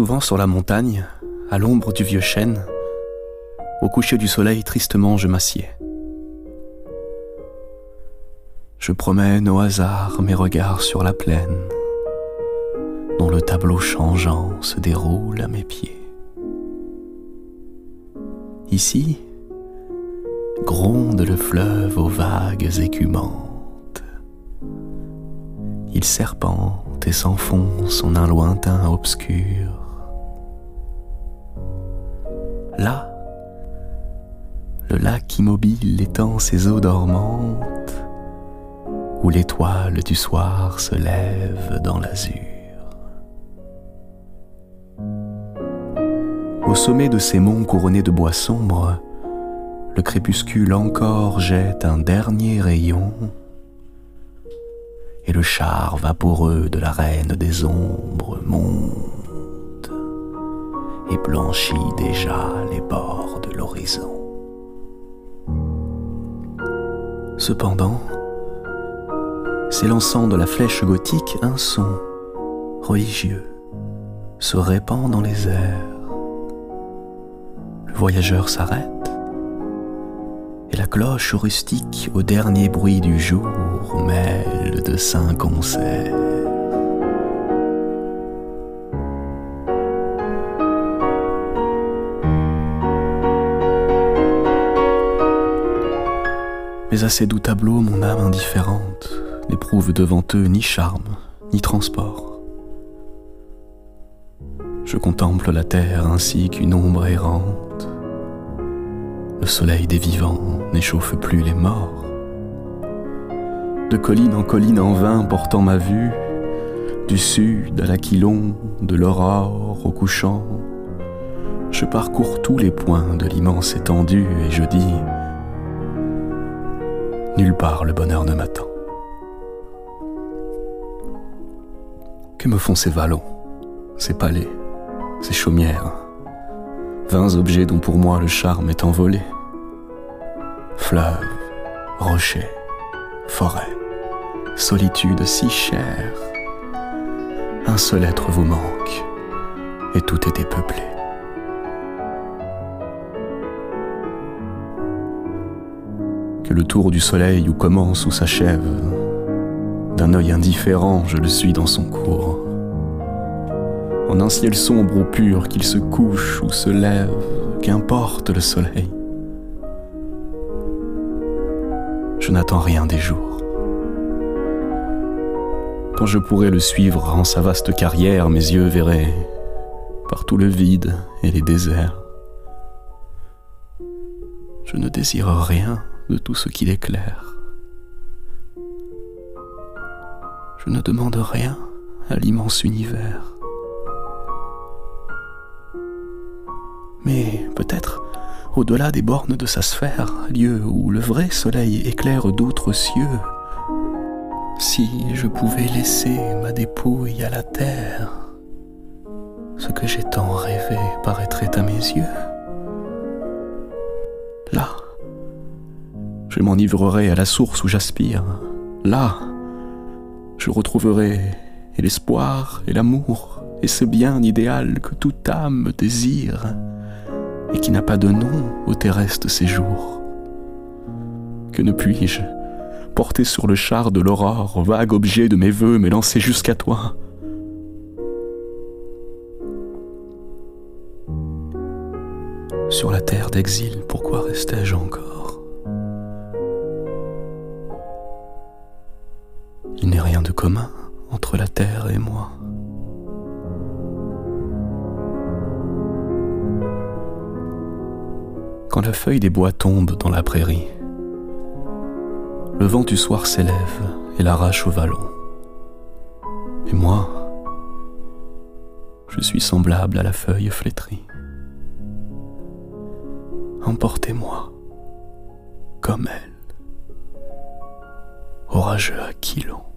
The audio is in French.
Souvent sur la montagne, à l'ombre du vieux chêne, au coucher du soleil, tristement je m'assieds. Je promène au hasard mes regards sur la plaine, dont le tableau changeant se déroule à mes pieds. Ici, gronde le fleuve aux vagues écumantes. Il serpente et s'enfonce en un lointain obscur. Là, le lac immobile étend ses eaux dormantes, où l'étoile du soir se lève dans l'azur. Au sommet de ces monts couronnés de bois sombres, le crépuscule encore jette un dernier rayon, et le char vaporeux de la reine des ombres monte et blanchit déjà les bords de l'horizon. Cependant, s'élançant de la flèche gothique, un son religieux se répand dans les airs voyageur s'arrête et la cloche rustique au dernier bruit du jour mêle de saints concerts. Mais à ces doux tableaux, mon âme indifférente n'éprouve devant eux ni charme, ni transport. Je contemple la terre ainsi qu'une ombre errante. Le soleil des vivants n'échauffe plus les morts. De colline en colline en vain portant ma vue, du sud à l'aquilon, de l'aurore au couchant, je parcours tous les points de l'immense étendue et je dis Nulle part le bonheur ne m'attend. Que me font ces vallons, ces palais ces chaumières, vingt objets dont pour moi le charme est envolé. Fleuves, rochers, forêts, solitude si chère. Un seul être vous manque, et tout est dépeuplé. Le tour du soleil où commence ou s'achève, d'un œil indifférent je le suis dans son cours en un ciel sombre ou pur, qu'il se couche ou se lève, qu'importe le soleil. Je n'attends rien des jours. Quand je pourrai le suivre en sa vaste carrière, mes yeux verraient partout le vide et les déserts. Je ne désire rien de tout ce qu'il éclaire. Je ne demande rien à l'immense univers. mais peut-être au-delà des bornes de sa sphère, lieu où le vrai soleil éclaire d'autres cieux. Si je pouvais laisser ma dépouille à la terre, ce que j'ai tant rêvé paraîtrait à mes yeux. Je m'enivrerai à la source où j'aspire. Là, je retrouverai l'espoir et l'amour et ce bien idéal que toute âme désire et qui n'a pas de nom au terrestre séjour. Que ne puis-je porter sur le char de l'aurore, vague objet de mes voeux, m'élancer jusqu'à toi? Sur la terre d'exil, pourquoi restais-je encore? Rien de commun entre la terre et moi. quand la feuille des bois tombe dans la prairie. Le vent du soir s'élève et l'arrache au vallon. Et moi, je suis semblable à la feuille flétrie. Emportez-moi comme elle, orageux Aquilon.